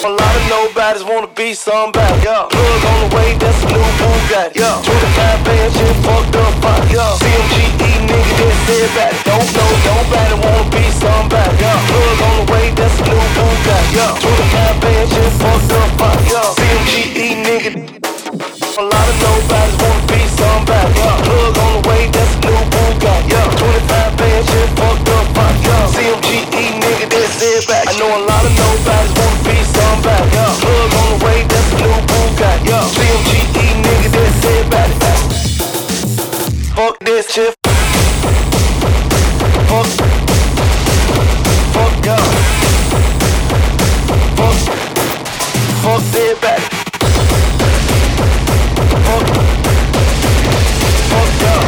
A lot of nobodies wanna be somebody. Yeah. Plug on the way, that's a new Bugatti. Yeah. 25 bands, shit fucked up. Fuck. Yeah. CMGE nigga that said about. Don't know, nobody wanna be somebody. Yeah. Plug on the way, that's a new Bugatti. Yeah. 25 bands, shit fucked up. Fuck. Yeah. CMGE nigga. A lot of nobodies wanna be somebody. Yeah. Plug on the way, that's a new Bugatti. Yeah. 25 bands, shit fucked up. Fuck. Yeah. CMGE nigga that said back. I know a lot of nobodies come back. Yeah. Hood on the way, that's the new Bugatti. Yeah. CMGE nigga, that's everybody. Fuck this shit. Fuck. Fuck yeah. Fuck. Fuck everybody. Fuck. Fuck yeah.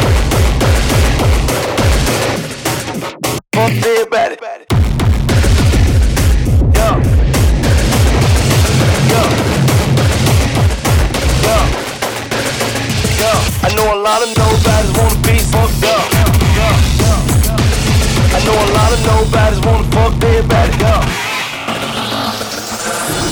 Fuck everybody. know a lot of nobodies wanna be fucked up. I know a lot of nobodies wanna fuck their body up.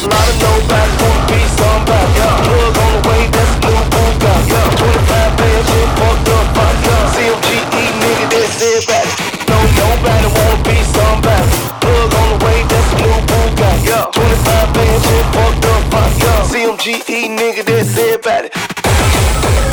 A lot of nobodies wanna be somebody up. Plug on the way, that's a new Bugatti. 25 bands, shit fucked up, fucked up. CMGE, nigga, that's it, everybody. No, nobody wanna be somebody. Plug on the way, that's a new Bugatti. 25 bands, shit fucked up, fucked up. CMGE, nigga, that's it, everybody.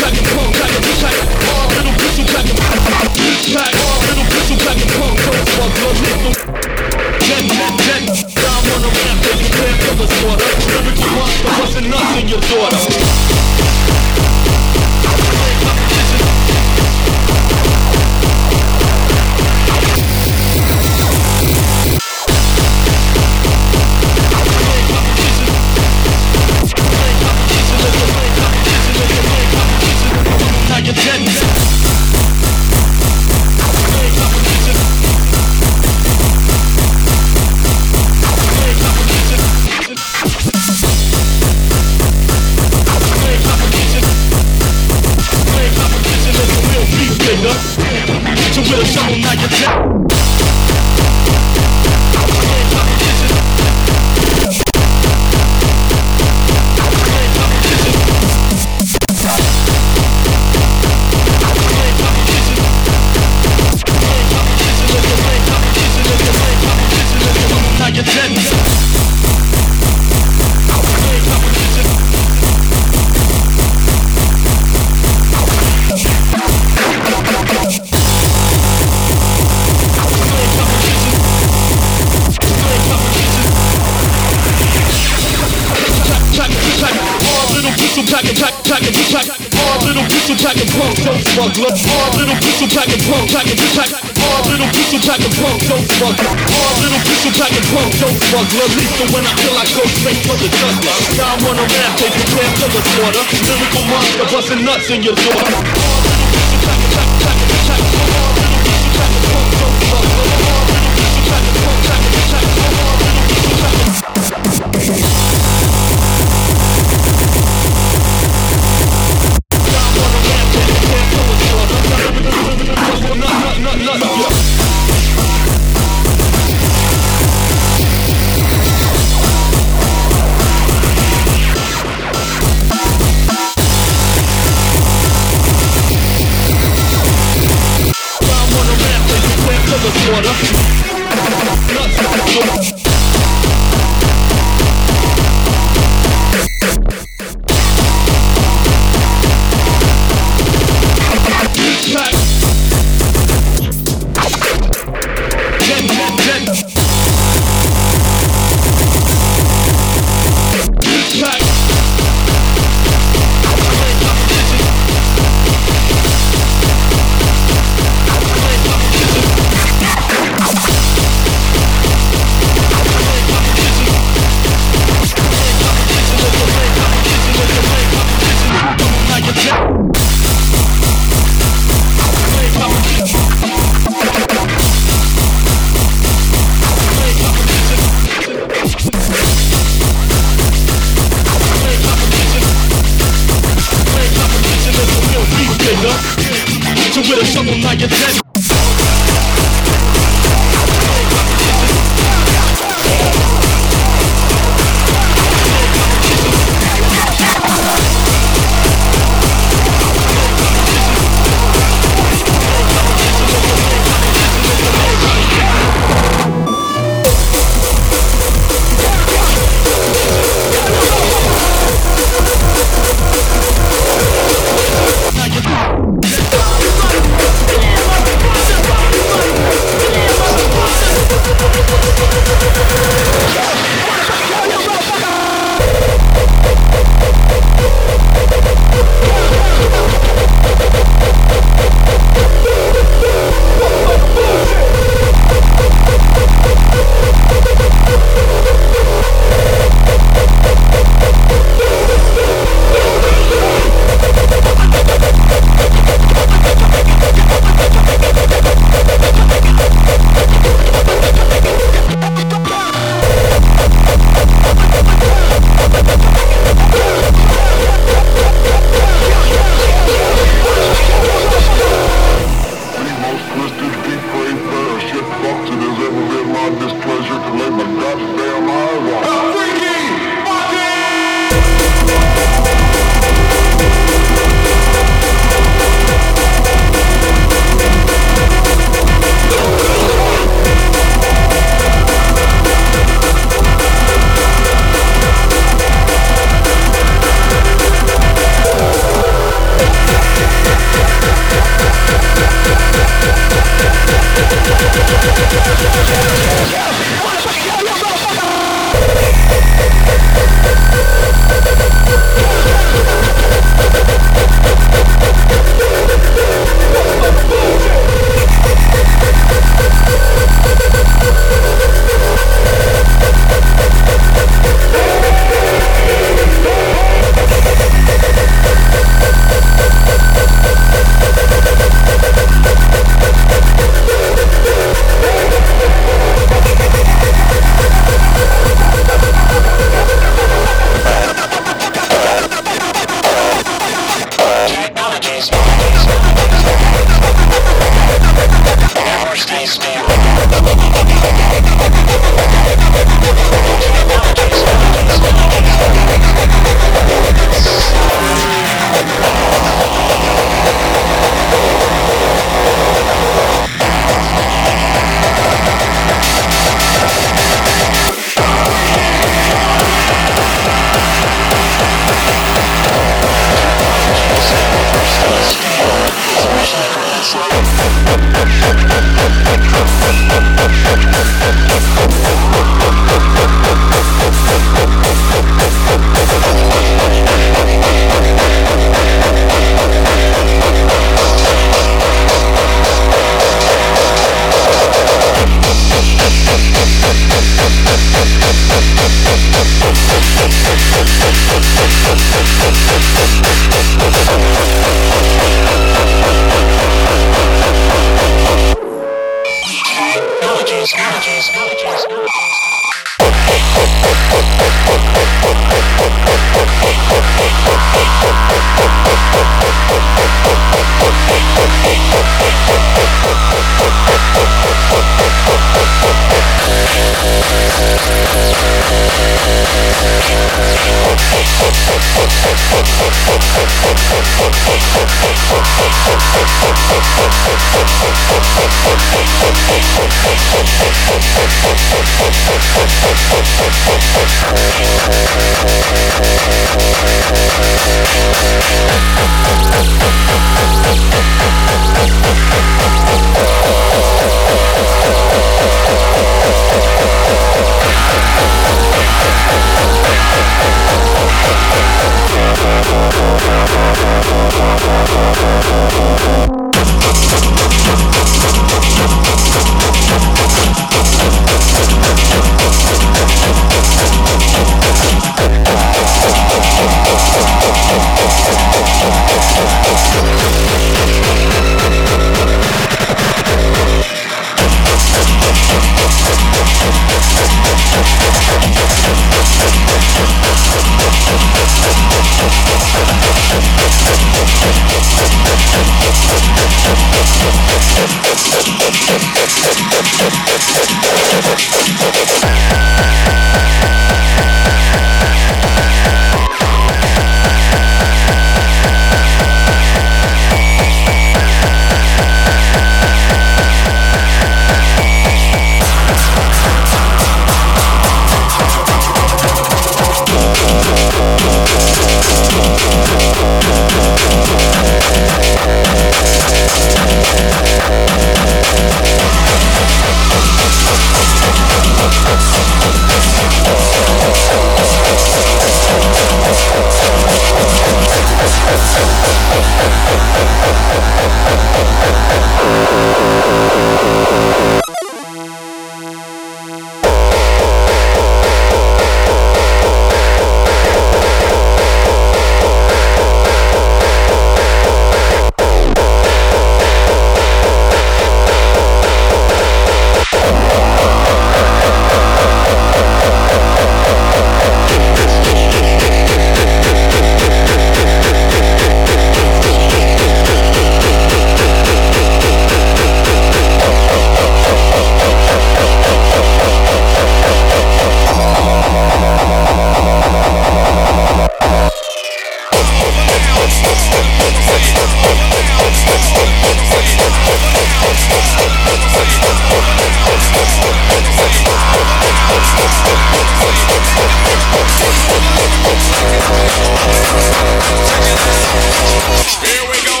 Here we go!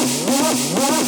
どっち?